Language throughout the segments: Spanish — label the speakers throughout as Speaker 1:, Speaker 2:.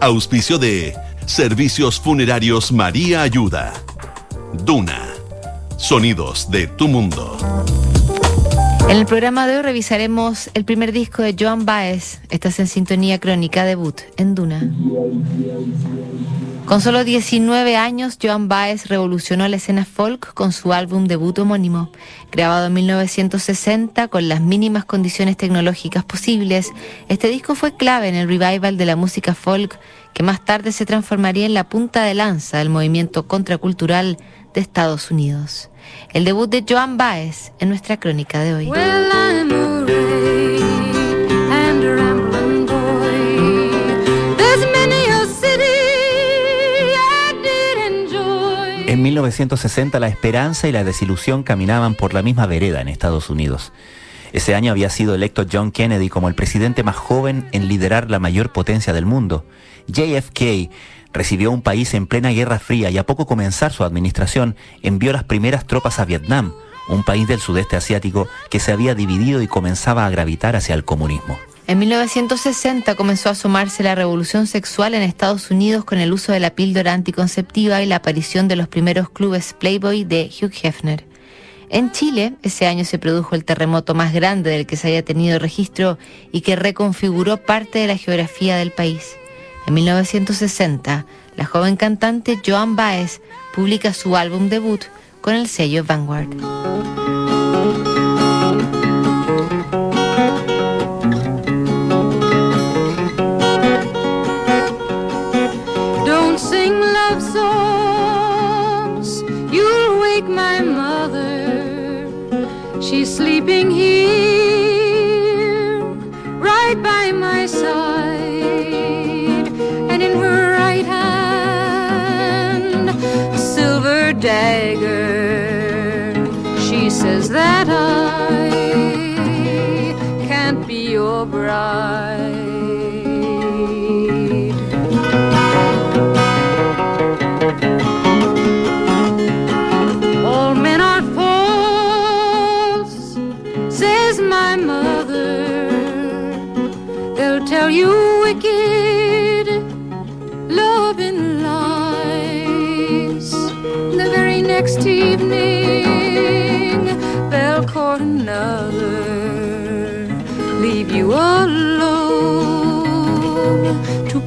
Speaker 1: Auspicio de Servicios Funerarios María Ayuda. Duna. Sonidos de tu mundo.
Speaker 2: En el programa de hoy revisaremos el primer disco de Joan Baez. Estás en sintonía crónica debut en Duna. Con solo 19 años, Joan Baez revolucionó la escena folk con su álbum debut homónimo. Grabado en 1960 con las mínimas condiciones tecnológicas posibles, este disco fue clave en el revival de la música folk que más tarde se transformaría en la punta de lanza del movimiento contracultural de Estados Unidos el debut de Joan Baez en nuestra crónica de hoy.
Speaker 3: 1960 la esperanza y la desilusión caminaban por la misma vereda en Estados Unidos. Ese año había sido electo John Kennedy como el presidente más joven en liderar la mayor potencia del mundo. JFK recibió un país en plena Guerra Fría y a poco comenzar su administración envió las primeras tropas a Vietnam, un país del sudeste asiático que se había dividido y comenzaba a gravitar hacia el comunismo.
Speaker 2: En 1960 comenzó a asomarse la revolución sexual en Estados Unidos con el uso de la píldora anticonceptiva y la aparición de los primeros clubes Playboy de Hugh Hefner. En Chile, ese año se produjo el terremoto más grande del que se haya tenido registro y que reconfiguró parte de la geografía del país. En 1960, la joven cantante Joan Baez publica su álbum debut con el sello Vanguard.
Speaker 4: She's sleeping here, right by my side. And in her right hand, a silver dagger. She says that I can't be your bride.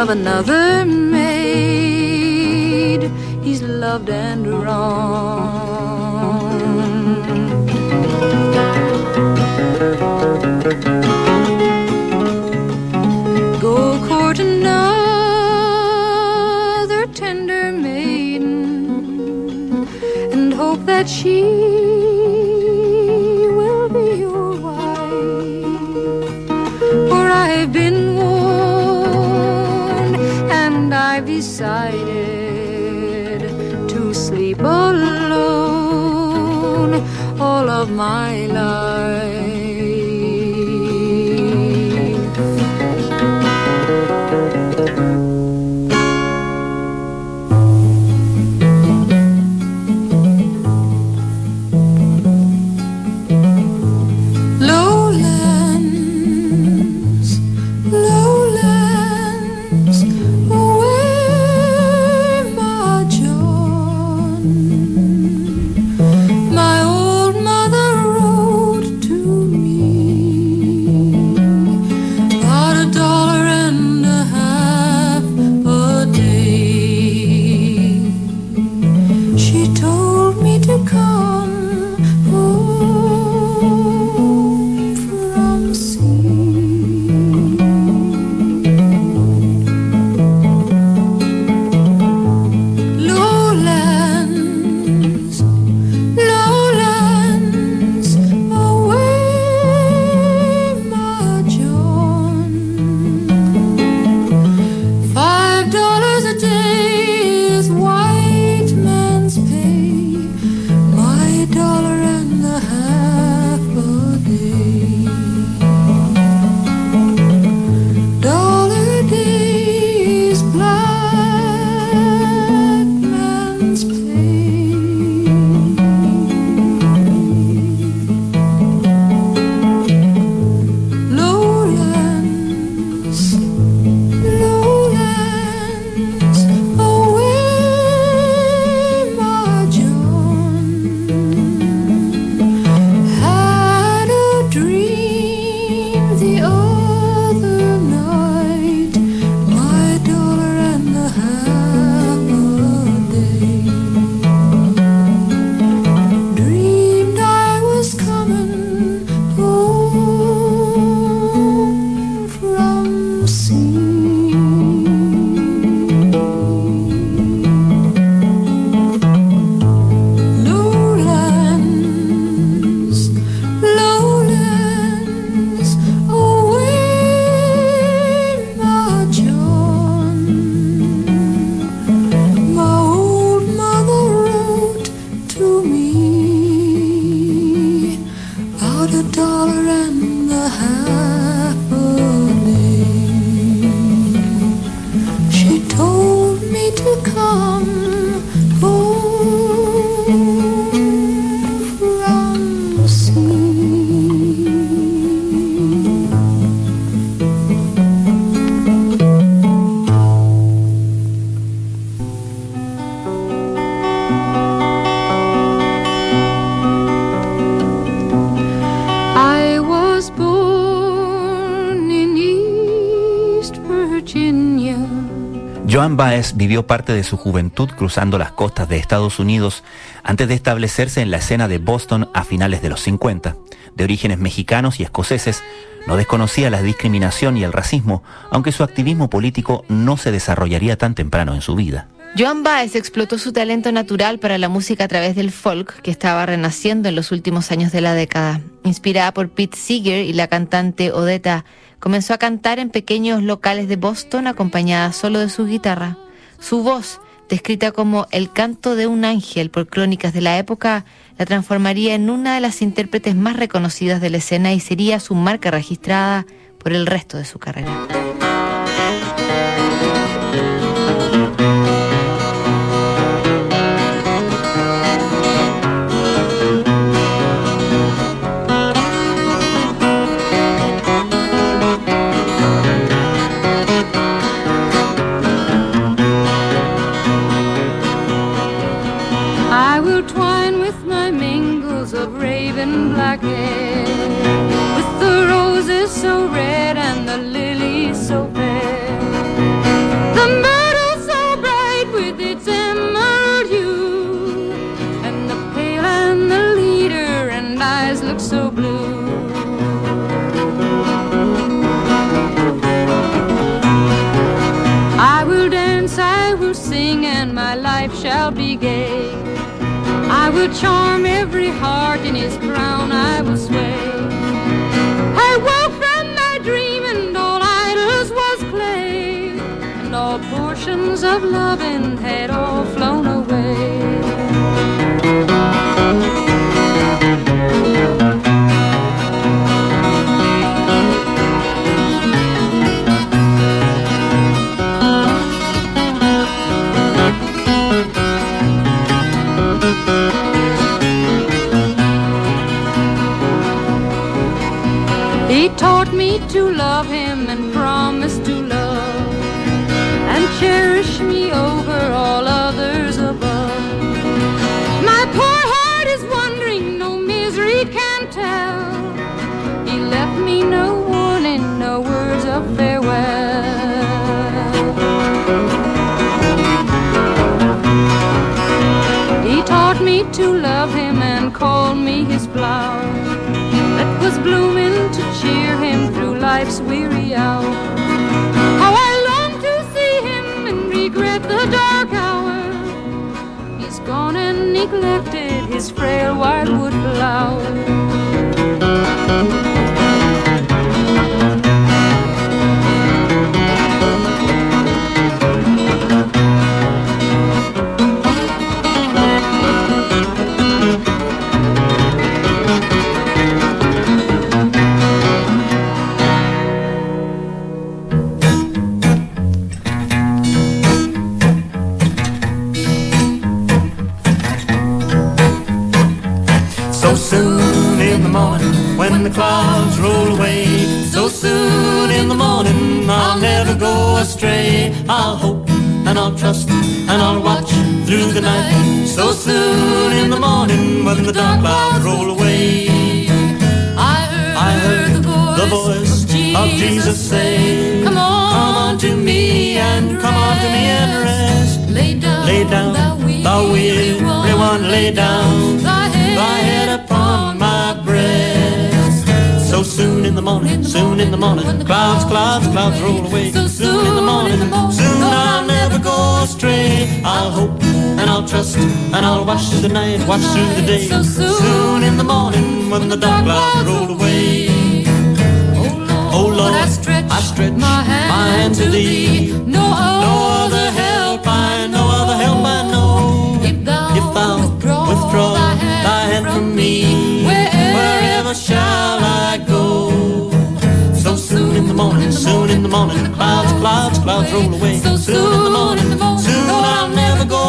Speaker 4: of another maid he's loved and wrong. Go court another tender maiden and hope that she decided to sleep alone. All of my
Speaker 3: vivió parte de su juventud cruzando las costas de Estados Unidos antes de establecerse en la escena de Boston a finales de los 50. De orígenes mexicanos y escoceses, no desconocía la discriminación y el racismo, aunque su activismo político no se desarrollaría tan temprano en su vida.
Speaker 2: Joan Baez explotó su talento natural para la música a través del folk que estaba renaciendo en los últimos años de la década. Inspirada por Pete Seeger y la cantante Odetta, comenzó a cantar en pequeños locales de Boston acompañada solo de su guitarra. Su voz, descrita como el canto de un ángel por crónicas de la época, la transformaría en una de las intérpretes más reconocidas de la escena y sería su marca registrada por el resto de su carrera.
Speaker 4: forget. With the roses so red and the lilies so fair, the meadow so bright with its emerald hue, and the pale and the leader and eyes look so blue. I will dance, I will sing, and my life shall be gay. I will charm every heart of loving had all his frail
Speaker 5: white wood flower. The dark clouds roll away,
Speaker 4: I heard, I heard the, voice
Speaker 5: the voice, of, Jesus say,
Speaker 4: Come on,
Speaker 5: come on to me and come on to me and rest.
Speaker 4: Lay down,
Speaker 5: lay down, thou weary one, lay down thy head, thy head upon my breast. So soon in the morning, soon in the morning, clouds, clouds, clouds roll away.
Speaker 4: So soon in the morning,
Speaker 5: soon go astray. I'll hope and I'll trust and I'll watch through the night, watch through the day.
Speaker 4: So
Speaker 5: soon in the morning when the dark clouds roll away.
Speaker 4: Oh Lord, oh Lord I stretch,
Speaker 5: I stretch
Speaker 4: my hand,
Speaker 5: my hand to thee.
Speaker 4: No,
Speaker 5: no other help I, no other help I know.
Speaker 4: If thou,
Speaker 5: if thou
Speaker 4: withdraw,
Speaker 5: withdraw
Speaker 4: thy hand,
Speaker 5: thy hand from me,
Speaker 4: wherever,
Speaker 5: wherever shall I go? So soon in the morning, soon in the morning, clouds, clouds, clouds roll away.
Speaker 4: So soon in the morning,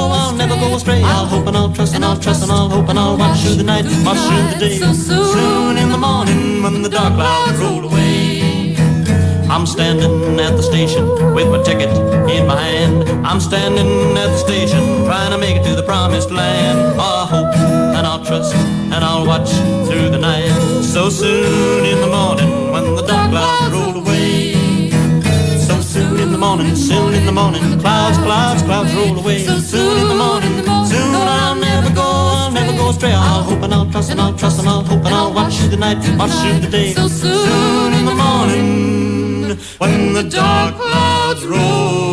Speaker 5: I'll never go astray. I'll hope and I'll trust and I'll trust and I'll hope and I'll watch through the night, watch through the day.
Speaker 4: So soon
Speaker 5: in the morning when the dark clouds roll away. I'm standing at the station with my ticket in my hand. I'm standing at the station trying to make it to the promised land. I'll hope and I'll trust and I'll watch through the night. So soon in the morning when the dark clouds roll away. Morning, soon in the morning, clouds, clouds, clouds roll away.
Speaker 4: So soon in the morning,
Speaker 5: soon I'll never go, I'll never go astray. I'll hope and I'll trust and I'll trust and I'll hope and I'll watch through the night, watch through the day.
Speaker 4: So soon
Speaker 5: in the morning, when the dark clouds roll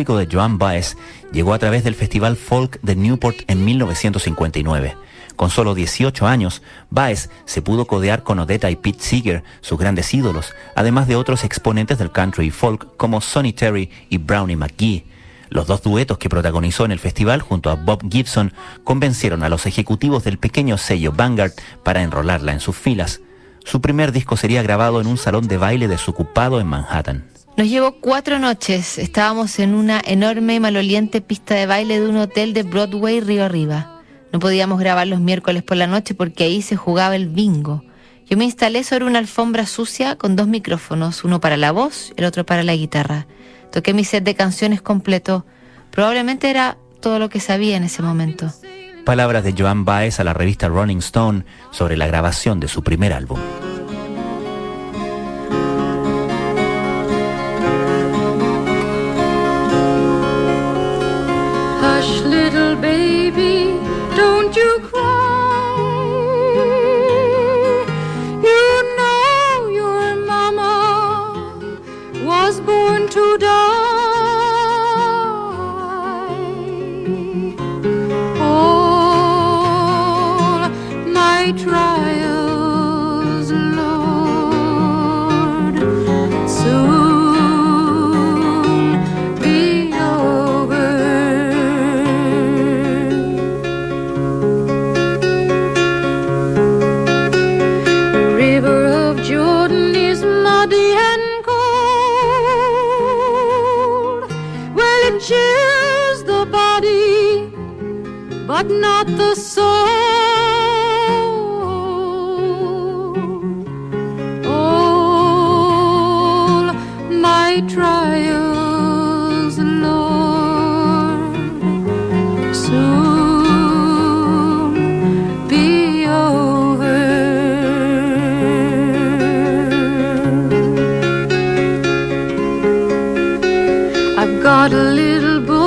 Speaker 3: público de Joan Baez llegó a través del Festival Folk de Newport en 1959. Con solo 18 años, Baez se pudo codear con Odetta y Pete Seeger, sus grandes ídolos, además de otros exponentes del country y folk como Sonny Terry y Brownie McGee. Los dos duetos que protagonizó en el festival junto a Bob Gibson convencieron a los ejecutivos del pequeño sello Vanguard para enrolarla en sus filas. Su primer disco sería grabado en un salón de baile desocupado en Manhattan.
Speaker 2: Nos llevó cuatro noches. Estábamos en una enorme y maloliente pista de baile de un hotel de Broadway río arriba. No podíamos grabar los miércoles por la noche porque ahí se jugaba el bingo. Yo me instalé sobre una alfombra sucia con dos micrófonos, uno para la voz, el otro para la guitarra. Toqué mi set de canciones completo. Probablemente era todo lo que sabía en ese momento.
Speaker 3: Palabras de Joan Baez a la revista Rolling Stone sobre la grabación de su primer álbum.
Speaker 4: got a little boy.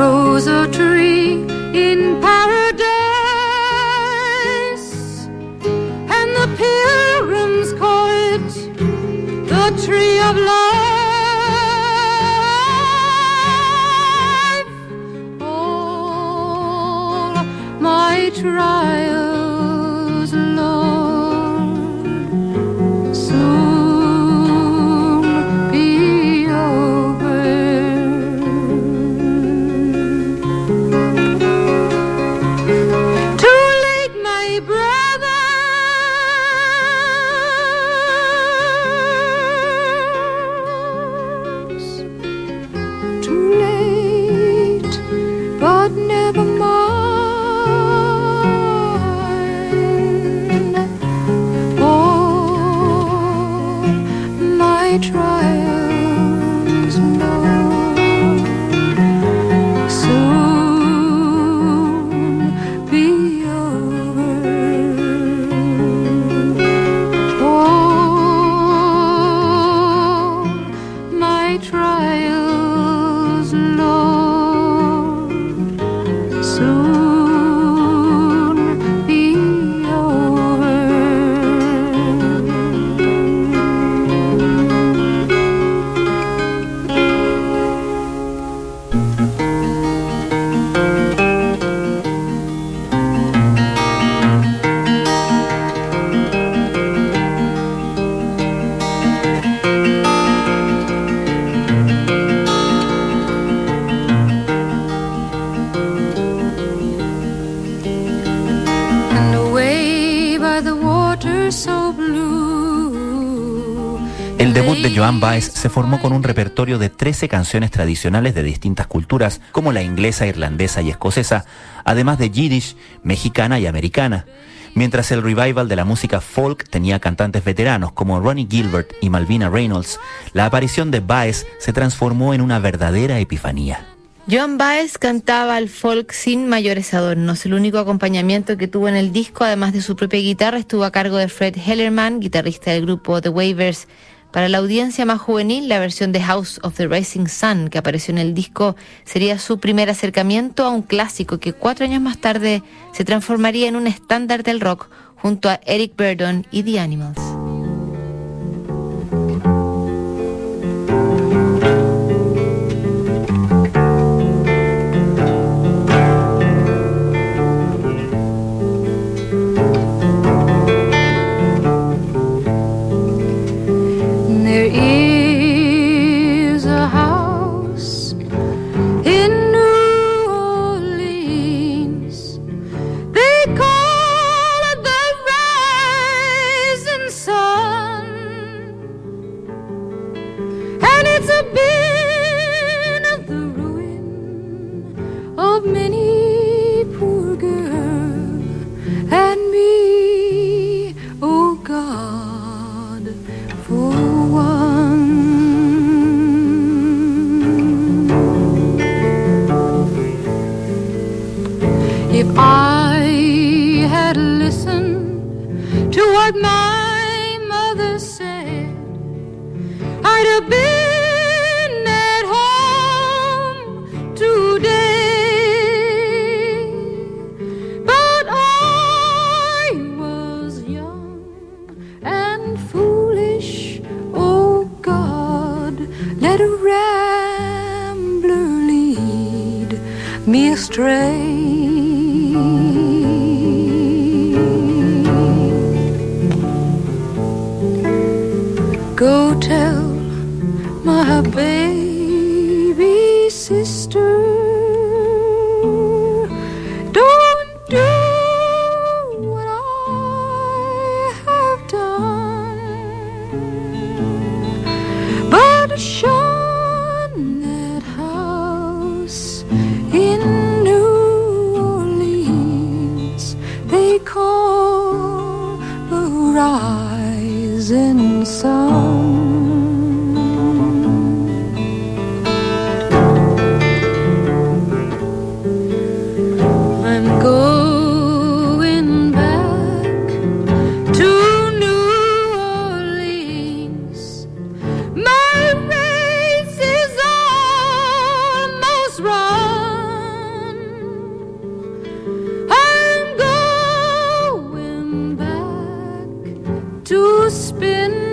Speaker 4: grows a
Speaker 3: tree
Speaker 4: in paradise, and the pilgrims call it the tree of life. All my trials.
Speaker 3: Debut de Joan Baez se formó con un repertorio de 13 canciones tradicionales de distintas culturas, como la inglesa, irlandesa y escocesa, además de yiddish, mexicana y americana. Mientras el revival de la música folk tenía cantantes veteranos como Ronnie Gilbert y Malvina Reynolds, la aparición de Baez se transformó en una verdadera epifanía.
Speaker 2: Joan Baez cantaba al folk sin mayores adornos. El único acompañamiento que tuvo en el disco, además de su propia guitarra, estuvo a cargo de Fred Hellerman, guitarrista del grupo The Waivers. Para la audiencia más juvenil, la versión de House of the Rising Sun que apareció en el disco sería su primer acercamiento a un clásico que cuatro años más tarde se transformaría en un estándar del rock junto a Eric Burdon y The Animals.
Speaker 4: 不 to
Speaker 3: spin.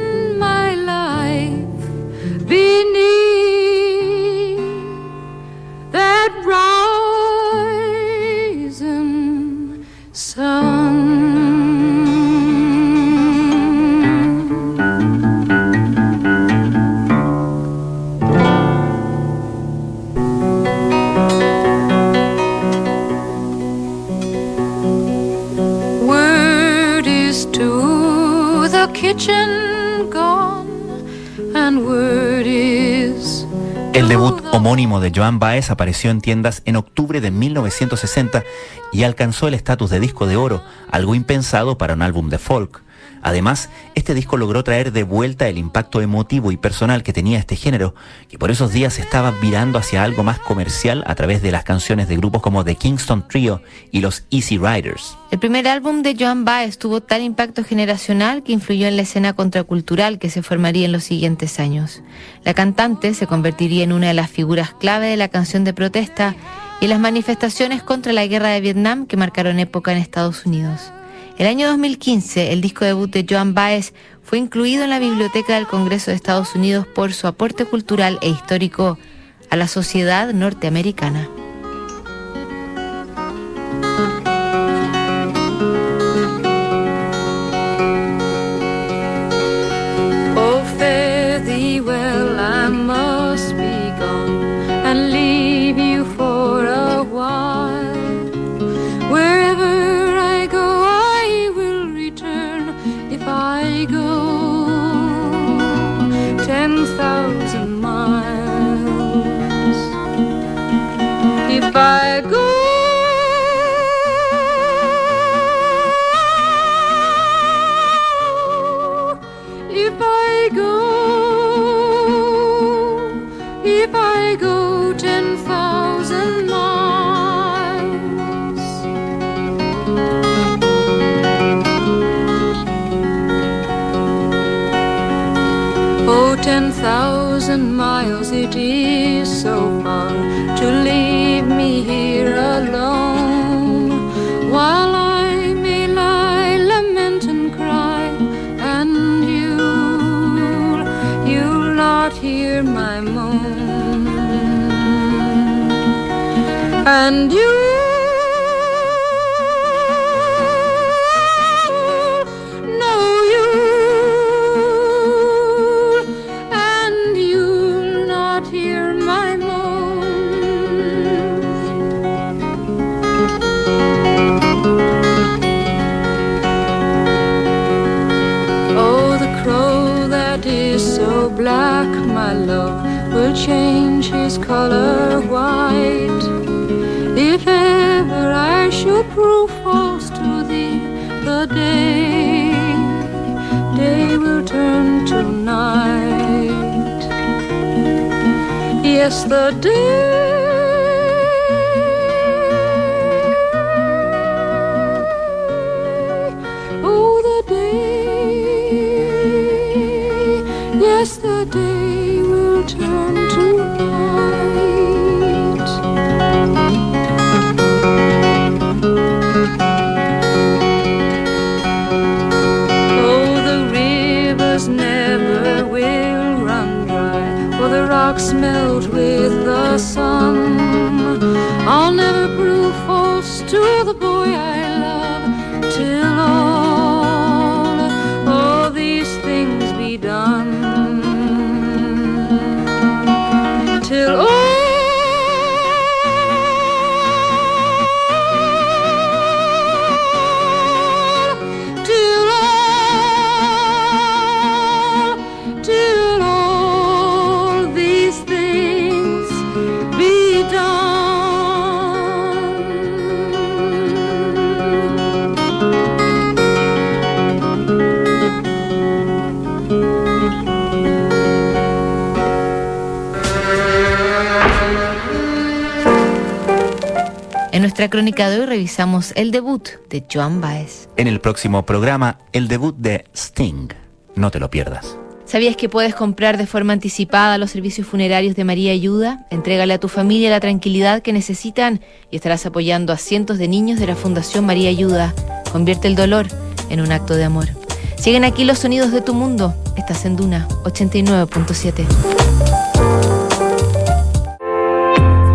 Speaker 3: Homónimo de Joan Baez apareció en tiendas en octubre de 1960 y alcanzó el estatus de disco de oro, algo impensado para un álbum de folk. Además, este disco logró traer de vuelta el impacto emotivo y personal que tenía este género, que por esos días estaba virando hacia algo más comercial a través de las canciones de grupos como The Kingston Trio y los Easy Riders.
Speaker 2: El primer álbum de Joan Baez tuvo tal impacto generacional que influyó en la escena contracultural que se formaría en los siguientes años. La cantante se convertiría en una de las figuras clave de la canción de protesta y las manifestaciones contra la guerra de Vietnam que marcaron época en Estados Unidos. El año 2015, el disco debut de Joan Baez fue incluido en la Biblioteca del Congreso de Estados Unidos por su aporte cultural e histórico a la sociedad norteamericana.
Speaker 4: Not hear my moan, and you. kiss the
Speaker 2: dew. Nuestra crónica de hoy revisamos el debut de Joan Baez.
Speaker 3: En el próximo programa, el debut de Sting. No te lo pierdas.
Speaker 2: ¿Sabías que puedes comprar de forma anticipada los servicios funerarios de María Ayuda? Entrégale a tu familia la tranquilidad que necesitan y estarás apoyando a cientos de niños de la Fundación María Ayuda. Convierte el dolor en un acto de amor. Siguen aquí los sonidos de tu mundo. Estás en Duna 89.7.